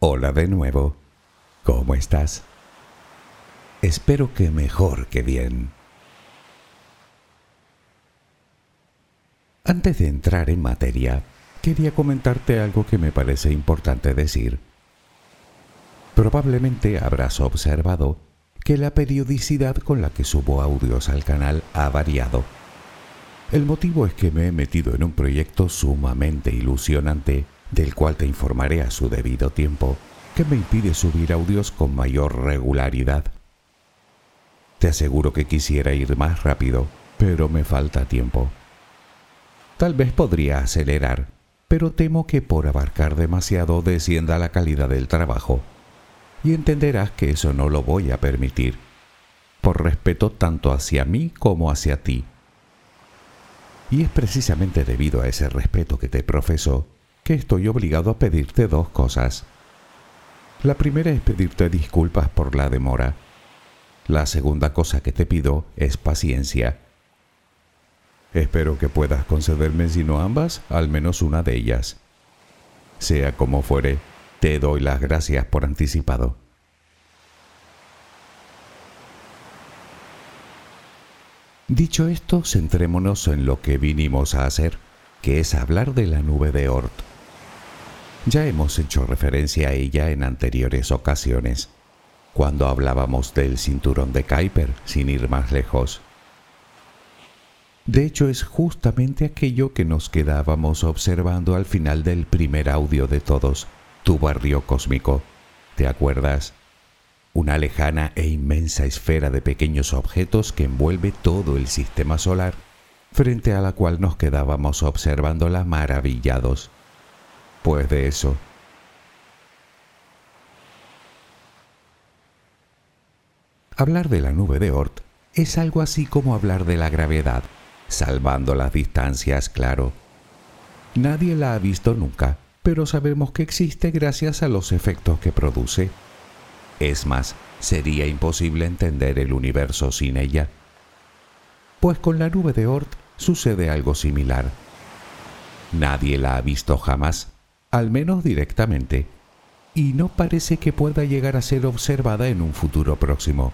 Hola de nuevo. ¿Cómo estás? Espero que mejor que bien. Antes de entrar en materia, quería comentarte algo que me parece importante decir. Probablemente habrás observado que la periodicidad con la que subo audios al canal ha variado. El motivo es que me he metido en un proyecto sumamente ilusionante del cual te informaré a su debido tiempo, que me impide subir audios con mayor regularidad. Te aseguro que quisiera ir más rápido, pero me falta tiempo. Tal vez podría acelerar, pero temo que por abarcar demasiado descienda la calidad del trabajo, y entenderás que eso no lo voy a permitir, por respeto tanto hacia mí como hacia ti. Y es precisamente debido a ese respeto que te profeso que estoy obligado a pedirte dos cosas. La primera es pedirte disculpas por la demora. La segunda cosa que te pido es paciencia. Espero que puedas concederme, si no ambas, al menos una de ellas. Sea como fuere, te doy las gracias por anticipado. Dicho esto, centrémonos en lo que vinimos a hacer, que es hablar de la nube de Oort. Ya hemos hecho referencia a ella en anteriores ocasiones, cuando hablábamos del cinturón de Kuiper, sin ir más lejos. De hecho, es justamente aquello que nos quedábamos observando al final del primer audio de todos, tu barrio cósmico. ¿Te acuerdas? Una lejana e inmensa esfera de pequeños objetos que envuelve todo el sistema solar, frente a la cual nos quedábamos observándola maravillados de eso. Hablar de la nube de Oort es algo así como hablar de la gravedad, salvando las distancias, claro. Nadie la ha visto nunca, pero sabemos que existe gracias a los efectos que produce. Es más, sería imposible entender el universo sin ella. Pues con la nube de Oort sucede algo similar. Nadie la ha visto jamás, al menos directamente, y no parece que pueda llegar a ser observada en un futuro próximo.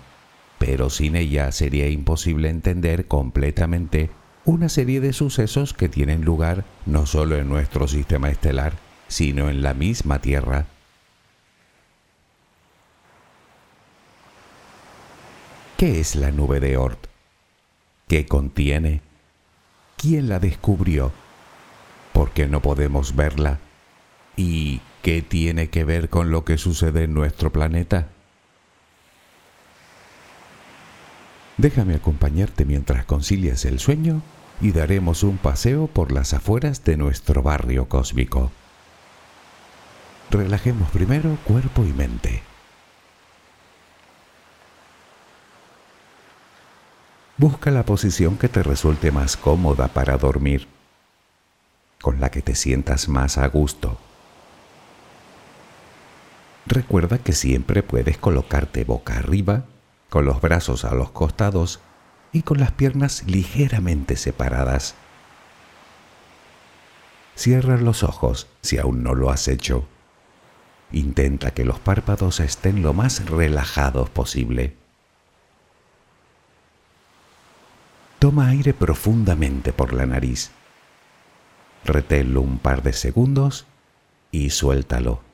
Pero sin ella sería imposible entender completamente una serie de sucesos que tienen lugar no solo en nuestro sistema estelar, sino en la misma Tierra. ¿Qué es la nube de Oort? ¿Qué contiene? ¿Quién la descubrió? ¿Por qué no podemos verla? ¿Y qué tiene que ver con lo que sucede en nuestro planeta? Déjame acompañarte mientras concilias el sueño y daremos un paseo por las afueras de nuestro barrio cósmico. Relajemos primero cuerpo y mente. Busca la posición que te resulte más cómoda para dormir, con la que te sientas más a gusto. Recuerda que siempre puedes colocarte boca arriba, con los brazos a los costados y con las piernas ligeramente separadas. Cierra los ojos si aún no lo has hecho. Intenta que los párpados estén lo más relajados posible. Toma aire profundamente por la nariz Reténlo un par de segundos y suéltalo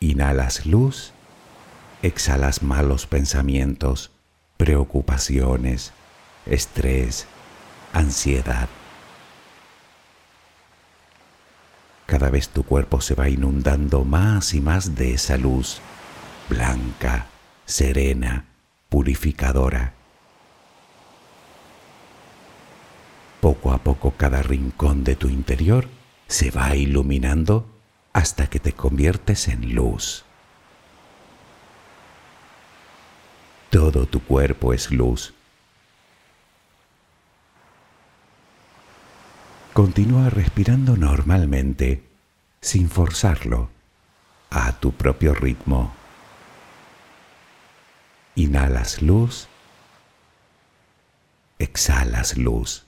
Inhalas luz, exhalas malos pensamientos, preocupaciones, estrés, ansiedad. Cada vez tu cuerpo se va inundando más y más de esa luz blanca, serena, purificadora. Poco a poco cada rincón de tu interior se va iluminando hasta que te conviertes en luz. Todo tu cuerpo es luz. Continúa respirando normalmente, sin forzarlo, a tu propio ritmo. Inhalas luz, exhalas luz.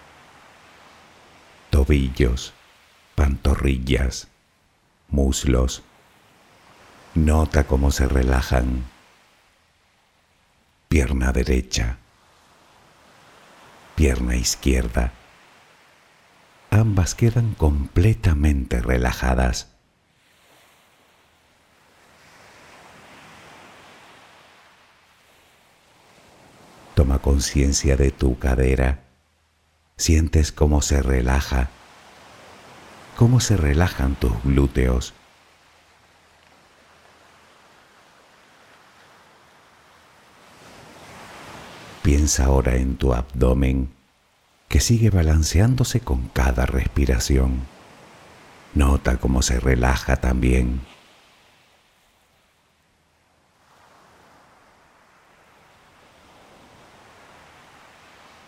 Tobillos, pantorrillas, muslos. Nota cómo se relajan. Pierna derecha. Pierna izquierda. Ambas quedan completamente relajadas. Toma conciencia de tu cadera. Sientes cómo se relaja, cómo se relajan tus glúteos. Piensa ahora en tu abdomen que sigue balanceándose con cada respiración. Nota cómo se relaja también.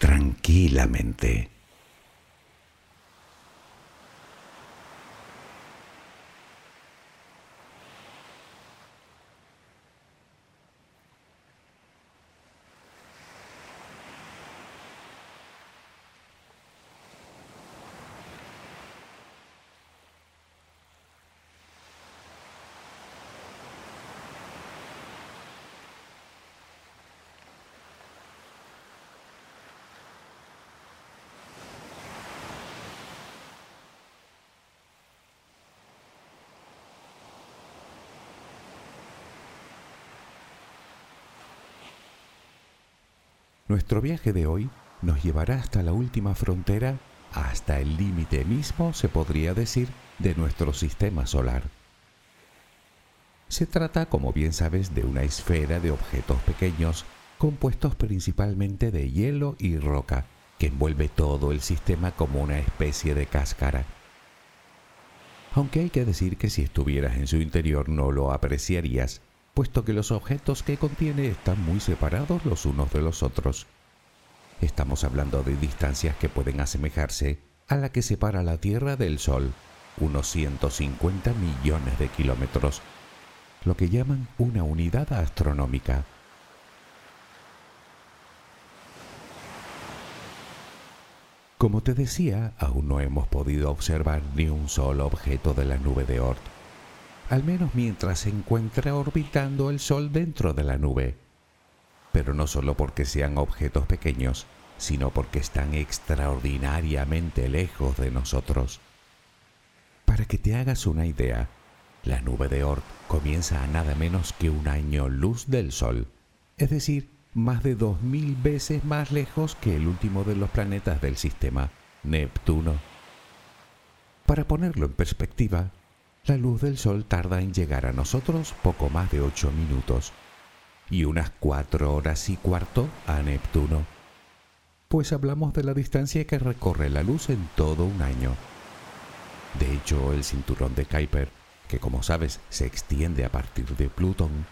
tranquilamente. Nuestro viaje de hoy nos llevará hasta la última frontera, hasta el límite mismo, se podría decir, de nuestro sistema solar. Se trata, como bien sabes, de una esfera de objetos pequeños compuestos principalmente de hielo y roca, que envuelve todo el sistema como una especie de cáscara. Aunque hay que decir que si estuvieras en su interior no lo apreciarías, puesto que los objetos que contiene están muy separados los unos de los otros. Estamos hablando de distancias que pueden asemejarse a la que separa la Tierra del Sol, unos 150 millones de kilómetros, lo que llaman una unidad astronómica. Como te decía, aún no hemos podido observar ni un solo objeto de la nube de Oort al menos mientras se encuentra orbitando el Sol dentro de la nube. Pero no solo porque sean objetos pequeños, sino porque están extraordinariamente lejos de nosotros. Para que te hagas una idea, la nube de Oort comienza a nada menos que un año luz del Sol, es decir, más de dos mil veces más lejos que el último de los planetas del sistema, Neptuno. Para ponerlo en perspectiva, la luz del Sol tarda en llegar a nosotros poco más de ocho minutos y unas cuatro horas y cuarto a Neptuno, pues hablamos de la distancia que recorre la luz en todo un año. De hecho, el cinturón de Kuiper, que como sabes se extiende a partir de Plutón,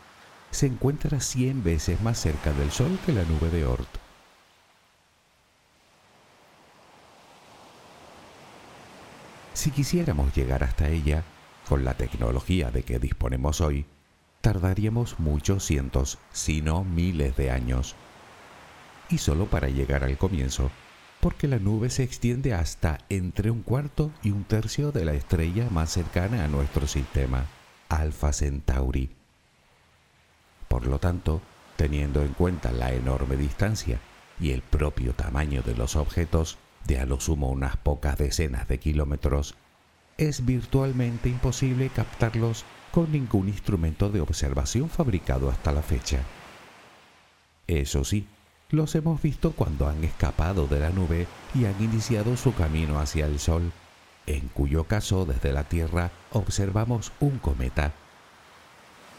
se encuentra 100 veces más cerca del Sol que la nube de Oort. Si quisiéramos llegar hasta ella, con la tecnología de que disponemos hoy, tardaríamos muchos cientos, si no miles de años. Y solo para llegar al comienzo, porque la nube se extiende hasta entre un cuarto y un tercio de la estrella más cercana a nuestro sistema, Alpha Centauri. Por lo tanto, teniendo en cuenta la enorme distancia y el propio tamaño de los objetos, de a lo sumo unas pocas decenas de kilómetros, es virtualmente imposible captarlos con ningún instrumento de observación fabricado hasta la fecha. Eso sí, los hemos visto cuando han escapado de la nube y han iniciado su camino hacia el Sol, en cuyo caso desde la Tierra observamos un cometa.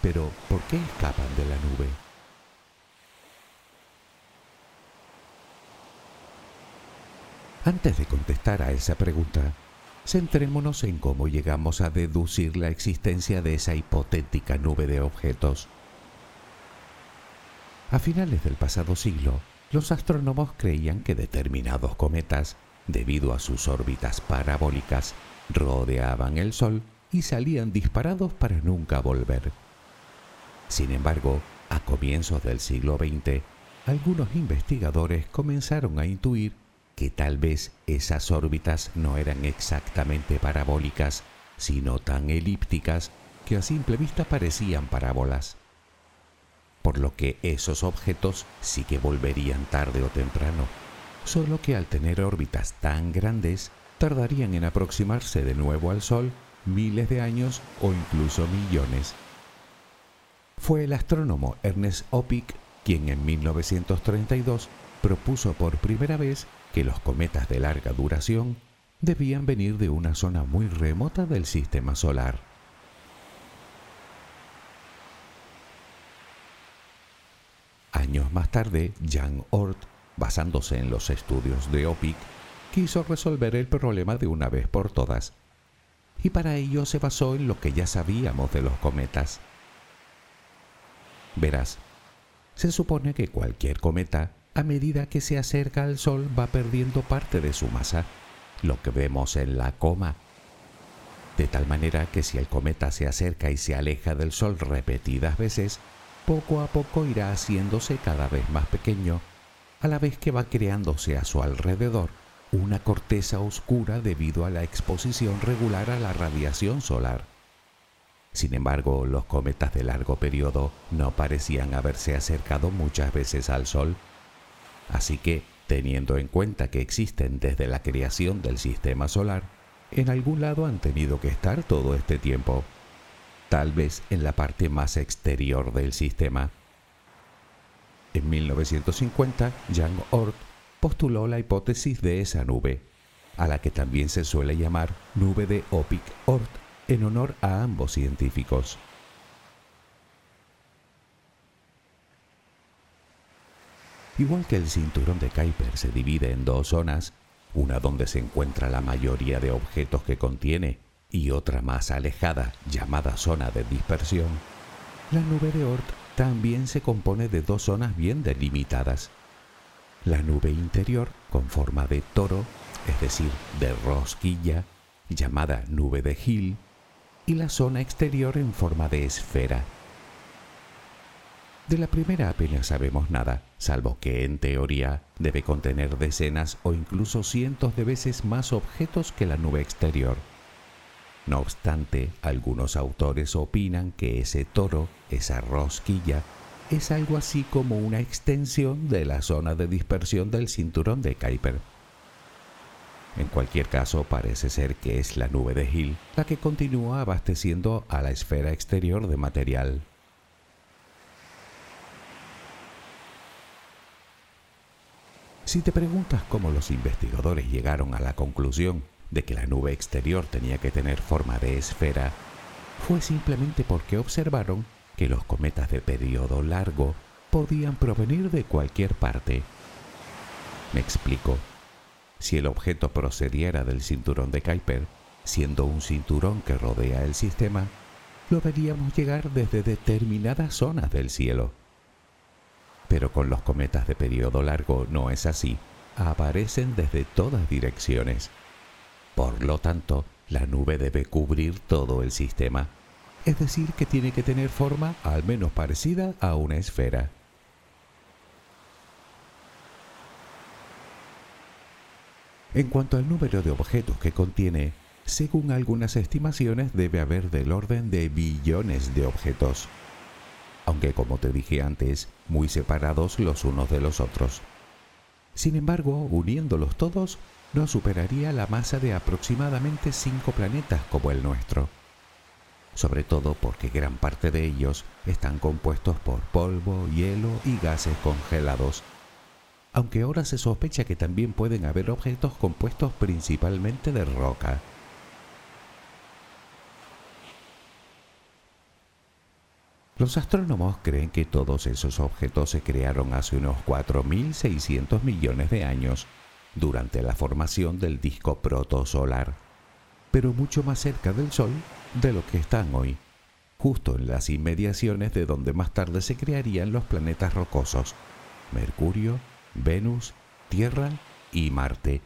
Pero, ¿por qué escapan de la nube? Antes de contestar a esa pregunta, centrémonos en cómo llegamos a deducir la existencia de esa hipotética nube de objetos. A finales del pasado siglo, los astrónomos creían que determinados cometas, debido a sus órbitas parabólicas, rodeaban el Sol y salían disparados para nunca volver. Sin embargo, a comienzos del siglo XX, algunos investigadores comenzaron a intuir que tal vez esas órbitas no eran exactamente parabólicas, sino tan elípticas que a simple vista parecían parábolas. Por lo que esos objetos sí que volverían tarde o temprano, solo que al tener órbitas tan grandes, tardarían en aproximarse de nuevo al Sol miles de años o incluso millones. Fue el astrónomo Ernest Opic quien en 1932 propuso por primera vez que los cometas de larga duración debían venir de una zona muy remota del sistema solar. Años más tarde, Jan Oort, basándose en los estudios de Opic, quiso resolver el problema de una vez por todas, y para ello se basó en lo que ya sabíamos de los cometas. Verás, se supone que cualquier cometa a medida que se acerca al Sol va perdiendo parte de su masa, lo que vemos en la coma. De tal manera que si el cometa se acerca y se aleja del Sol repetidas veces, poco a poco irá haciéndose cada vez más pequeño, a la vez que va creándose a su alrededor una corteza oscura debido a la exposición regular a la radiación solar. Sin embargo, los cometas de largo periodo no parecían haberse acercado muchas veces al Sol Así que, teniendo en cuenta que existen desde la creación del sistema solar, en algún lado han tenido que estar todo este tiempo, tal vez en la parte más exterior del sistema. En 1950, Jan Oort postuló la hipótesis de esa nube, a la que también se suele llamar nube de Opic-Oort en honor a ambos científicos. Igual que el cinturón de Kuiper se divide en dos zonas, una donde se encuentra la mayoría de objetos que contiene y otra más alejada llamada zona de dispersión, la nube de Oort también se compone de dos zonas bien delimitadas. La nube interior con forma de toro, es decir, de rosquilla, llamada nube de Hill, y la zona exterior en forma de esfera, de la primera apenas sabemos nada, salvo que en teoría debe contener decenas o incluso cientos de veces más objetos que la nube exterior. No obstante, algunos autores opinan que ese toro, esa rosquilla, es algo así como una extensión de la zona de dispersión del cinturón de Kuiper. En cualquier caso, parece ser que es la nube de Hill la que continúa abasteciendo a la esfera exterior de material. Si te preguntas cómo los investigadores llegaron a la conclusión de que la nube exterior tenía que tener forma de esfera, fue simplemente porque observaron que los cometas de periodo largo podían provenir de cualquier parte. Me explico. Si el objeto procediera del cinturón de Kuiper, siendo un cinturón que rodea el sistema, lo veríamos llegar desde determinadas zonas del cielo. Pero con los cometas de periodo largo no es así. Aparecen desde todas direcciones. Por lo tanto, la nube debe cubrir todo el sistema. Es decir, que tiene que tener forma al menos parecida a una esfera. En cuanto al número de objetos que contiene, según algunas estimaciones debe haber del orden de billones de objetos aunque como te dije antes, muy separados los unos de los otros. Sin embargo, uniéndolos todos, no superaría la masa de aproximadamente cinco planetas como el nuestro. Sobre todo porque gran parte de ellos están compuestos por polvo, hielo y gases congelados. Aunque ahora se sospecha que también pueden haber objetos compuestos principalmente de roca. Los astrónomos creen que todos esos objetos se crearon hace unos 4.600 millones de años, durante la formación del disco protosolar, pero mucho más cerca del Sol de lo que están hoy, justo en las inmediaciones de donde más tarde se crearían los planetas rocosos, Mercurio, Venus, Tierra y Marte.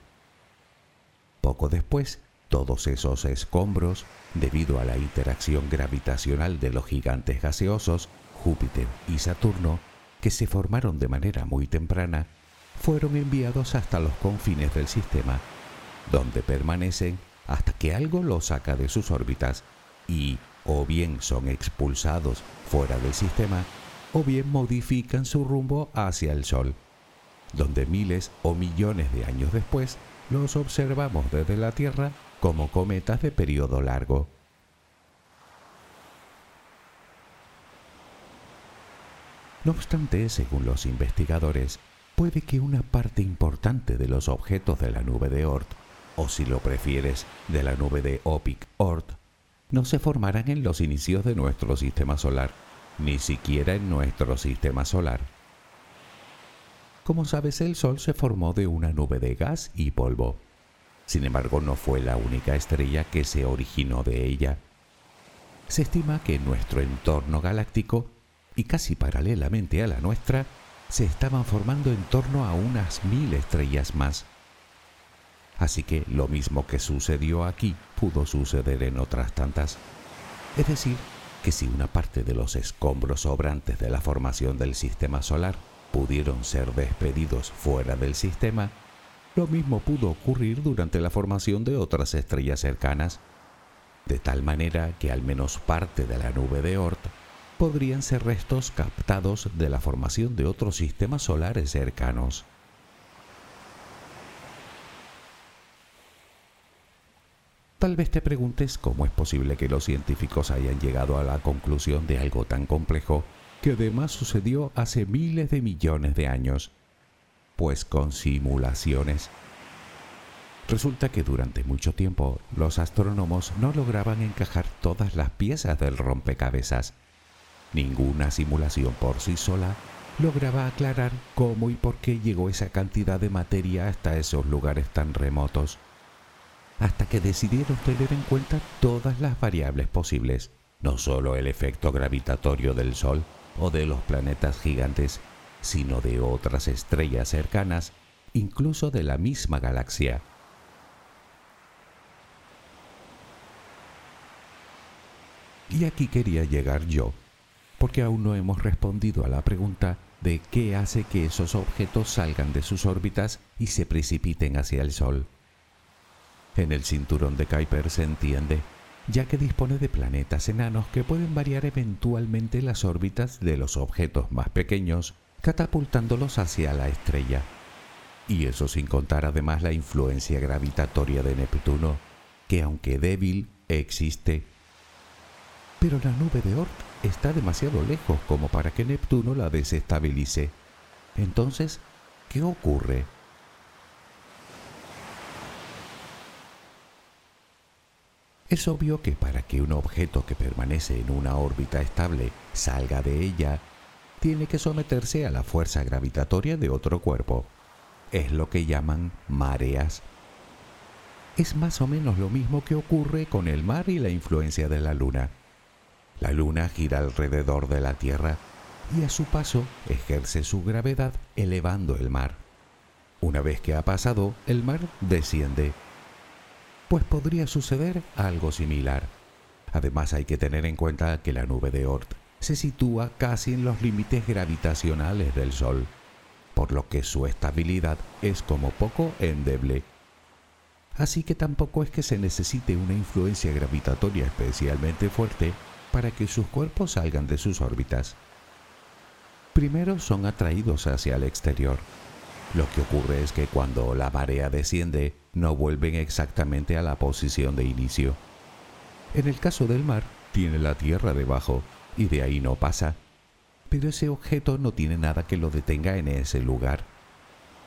Poco después, todos esos escombros, debido a la interacción gravitacional de los gigantes gaseosos, Júpiter y Saturno, que se formaron de manera muy temprana, fueron enviados hasta los confines del sistema, donde permanecen hasta que algo los saca de sus órbitas y o bien son expulsados fuera del sistema o bien modifican su rumbo hacia el Sol, donde miles o millones de años después los observamos desde la Tierra como cometas de periodo largo. No obstante, según los investigadores, puede que una parte importante de los objetos de la nube de Oort, o si lo prefieres, de la nube de Opic-Oort, no se formaran en los inicios de nuestro sistema solar, ni siquiera en nuestro sistema solar. Como sabes, el Sol se formó de una nube de gas y polvo. Sin embargo, no fue la única estrella que se originó de ella. Se estima que en nuestro entorno galáctico, y casi paralelamente a la nuestra, se estaban formando en torno a unas mil estrellas más. Así que lo mismo que sucedió aquí pudo suceder en otras tantas. Es decir, que si una parte de los escombros sobrantes de la formación del sistema solar pudieron ser despedidos fuera del sistema, lo mismo pudo ocurrir durante la formación de otras estrellas cercanas, de tal manera que al menos parte de la nube de Oort podrían ser restos captados de la formación de otros sistemas solares cercanos. Tal vez te preguntes cómo es posible que los científicos hayan llegado a la conclusión de algo tan complejo que además sucedió hace miles de millones de años, pues con simulaciones. Resulta que durante mucho tiempo los astrónomos no lograban encajar todas las piezas del rompecabezas Ninguna simulación por sí sola lograba aclarar cómo y por qué llegó esa cantidad de materia hasta esos lugares tan remotos, hasta que decidieron tener en cuenta todas las variables posibles, no solo el efecto gravitatorio del Sol o de los planetas gigantes, sino de otras estrellas cercanas, incluso de la misma galaxia. Y aquí quería llegar yo porque aún no hemos respondido a la pregunta de qué hace que esos objetos salgan de sus órbitas y se precipiten hacia el Sol. En el cinturón de Kuiper se entiende, ya que dispone de planetas enanos que pueden variar eventualmente las órbitas de los objetos más pequeños, catapultándolos hacia la estrella. Y eso sin contar además la influencia gravitatoria de Neptuno, que aunque débil, existe. Pero la nube de Oort está demasiado lejos como para que Neptuno la desestabilice. Entonces, ¿qué ocurre? Es obvio que para que un objeto que permanece en una órbita estable salga de ella, tiene que someterse a la fuerza gravitatoria de otro cuerpo. Es lo que llaman mareas. Es más o menos lo mismo que ocurre con el mar y la influencia de la luna. La luna gira alrededor de la Tierra y a su paso ejerce su gravedad elevando el mar. Una vez que ha pasado, el mar desciende. Pues podría suceder algo similar. Además hay que tener en cuenta que la nube de Oort se sitúa casi en los límites gravitacionales del Sol, por lo que su estabilidad es como poco endeble. Así que tampoco es que se necesite una influencia gravitatoria especialmente fuerte para que sus cuerpos salgan de sus órbitas. Primero son atraídos hacia el exterior. Lo que ocurre es que cuando la marea desciende, no vuelven exactamente a la posición de inicio. En el caso del mar, tiene la tierra debajo y de ahí no pasa. Pero ese objeto no tiene nada que lo detenga en ese lugar.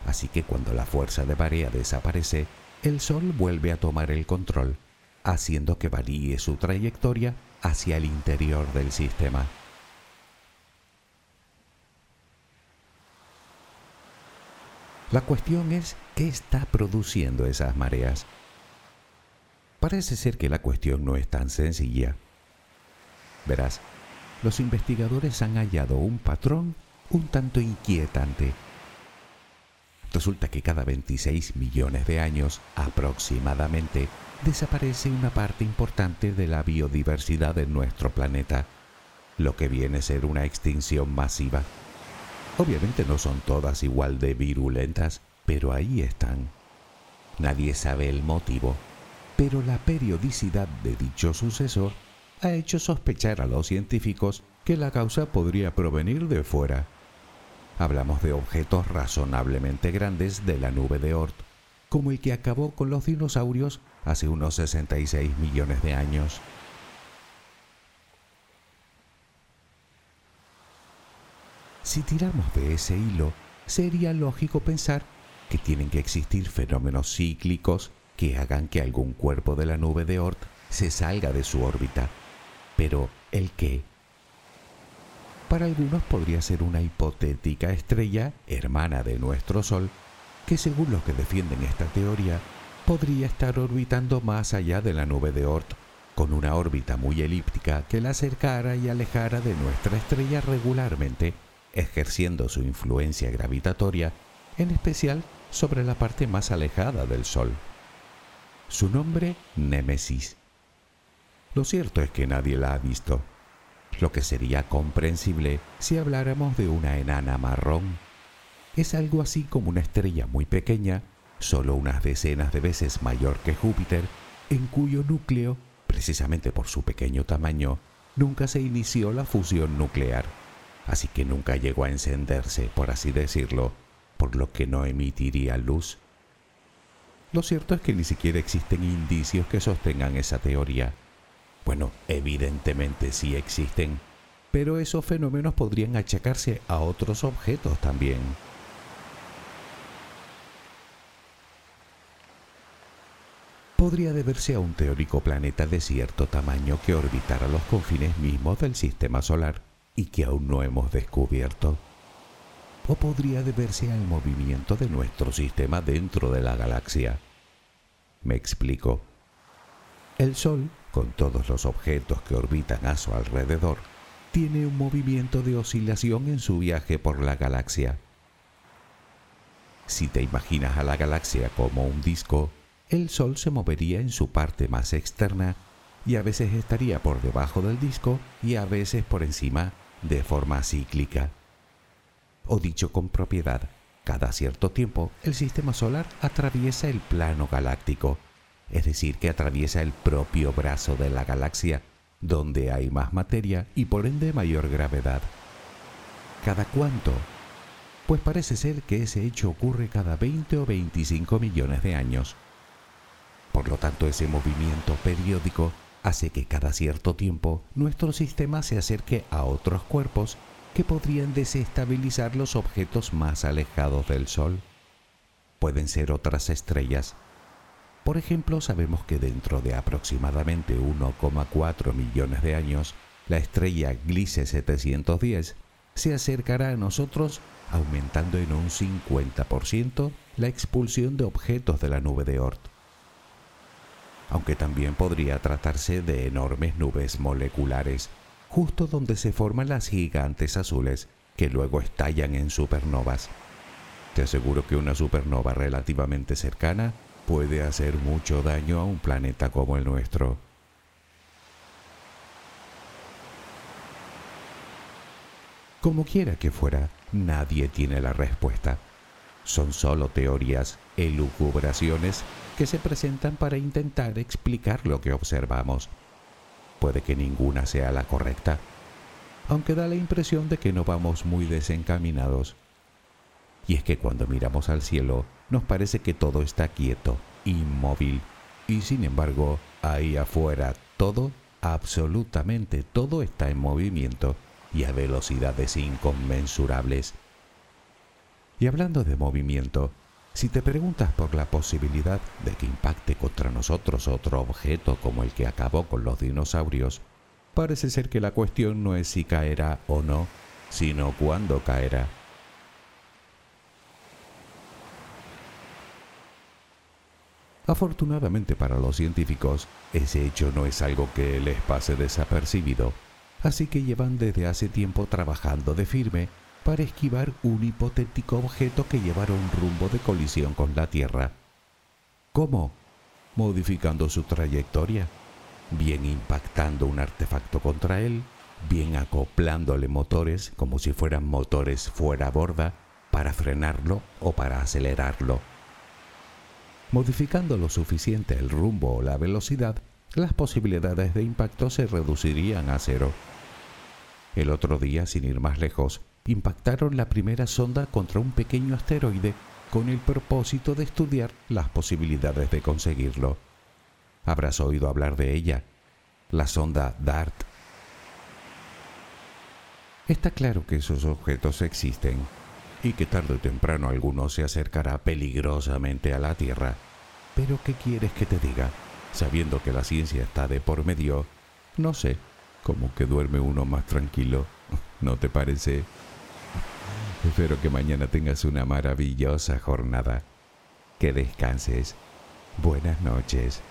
Así que cuando la fuerza de marea desaparece, el Sol vuelve a tomar el control, haciendo que varíe su trayectoria hacia el interior del sistema. La cuestión es qué está produciendo esas mareas. Parece ser que la cuestión no es tan sencilla. Verás, los investigadores han hallado un patrón un tanto inquietante. Resulta que cada 26 millones de años aproximadamente desaparece una parte importante de la biodiversidad en nuestro planeta, lo que viene a ser una extinción masiva. Obviamente no son todas igual de virulentas, pero ahí están. Nadie sabe el motivo, pero la periodicidad de dicho suceso ha hecho sospechar a los científicos que la causa podría provenir de fuera. Hablamos de objetos razonablemente grandes de la nube de Oort, como el que acabó con los dinosaurios hace unos 66 millones de años. Si tiramos de ese hilo, sería lógico pensar que tienen que existir fenómenos cíclicos que hagan que algún cuerpo de la nube de Oort se salga de su órbita. Pero, ¿el qué? Para algunos podría ser una hipotética estrella hermana de nuestro Sol, que según los que defienden esta teoría, podría estar orbitando más allá de la nube de Oort, con una órbita muy elíptica que la acercara y alejara de nuestra estrella regularmente ejerciendo su influencia gravitatoria, en especial sobre la parte más alejada del Sol. Su nombre, Némesis. Lo cierto es que nadie la ha visto, lo que sería comprensible si habláramos de una enana marrón. Es algo así como una estrella muy pequeña, solo unas decenas de veces mayor que Júpiter, en cuyo núcleo, precisamente por su pequeño tamaño, nunca se inició la fusión nuclear así que nunca llegó a encenderse, por así decirlo, por lo que no emitiría luz. Lo cierto es que ni siquiera existen indicios que sostengan esa teoría. Bueno, evidentemente sí existen, pero esos fenómenos podrían achacarse a otros objetos también. Podría deberse a un teórico planeta de cierto tamaño que orbitara los confines mismos del sistema solar y que aún no hemos descubierto. O podría deberse al movimiento de nuestro sistema dentro de la galaxia. Me explico. El Sol, con todos los objetos que orbitan a su alrededor, tiene un movimiento de oscilación en su viaje por la galaxia. Si te imaginas a la galaxia como un disco, el Sol se movería en su parte más externa y a veces estaría por debajo del disco y a veces por encima de forma cíclica. O dicho con propiedad, cada cierto tiempo el sistema solar atraviesa el plano galáctico, es decir, que atraviesa el propio brazo de la galaxia, donde hay más materia y por ende mayor gravedad. ¿Cada cuánto? Pues parece ser que ese hecho ocurre cada 20 o 25 millones de años. Por lo tanto, ese movimiento periódico hace que cada cierto tiempo nuestro sistema se acerque a otros cuerpos que podrían desestabilizar los objetos más alejados del Sol. Pueden ser otras estrellas. Por ejemplo, sabemos que dentro de aproximadamente 1,4 millones de años, la estrella Gliese 710 se acercará a nosotros aumentando en un 50% la expulsión de objetos de la nube de Oort aunque también podría tratarse de enormes nubes moleculares, justo donde se forman las gigantes azules que luego estallan en supernovas. Te aseguro que una supernova relativamente cercana puede hacer mucho daño a un planeta como el nuestro. Como quiera que fuera, nadie tiene la respuesta. Son solo teorías, elucubraciones que se presentan para intentar explicar lo que observamos. Puede que ninguna sea la correcta, aunque da la impresión de que no vamos muy desencaminados. Y es que cuando miramos al cielo nos parece que todo está quieto, inmóvil, y sin embargo ahí afuera todo, absolutamente todo está en movimiento y a velocidades inconmensurables. Y hablando de movimiento, si te preguntas por la posibilidad de que impacte contra nosotros otro objeto como el que acabó con los dinosaurios, parece ser que la cuestión no es si caerá o no, sino cuándo caerá. Afortunadamente para los científicos, ese hecho no es algo que les pase desapercibido, así que llevan desde hace tiempo trabajando de firme para esquivar un hipotético objeto que llevara un rumbo de colisión con la Tierra. ¿Cómo? Modificando su trayectoria, bien impactando un artefacto contra él, bien acoplándole motores como si fueran motores fuera borda para frenarlo o para acelerarlo. Modificando lo suficiente el rumbo o la velocidad, las posibilidades de impacto se reducirían a cero. El otro día, sin ir más lejos, impactaron la primera sonda contra un pequeño asteroide con el propósito de estudiar las posibilidades de conseguirlo. Habrás oído hablar de ella, la sonda DART. Está claro que esos objetos existen y que tarde o temprano alguno se acercará peligrosamente a la Tierra. Pero ¿qué quieres que te diga? Sabiendo que la ciencia está de por medio, no sé, como que duerme uno más tranquilo. ¿No te parece? Espero que mañana tengas una maravillosa jornada. Que descanses. Buenas noches.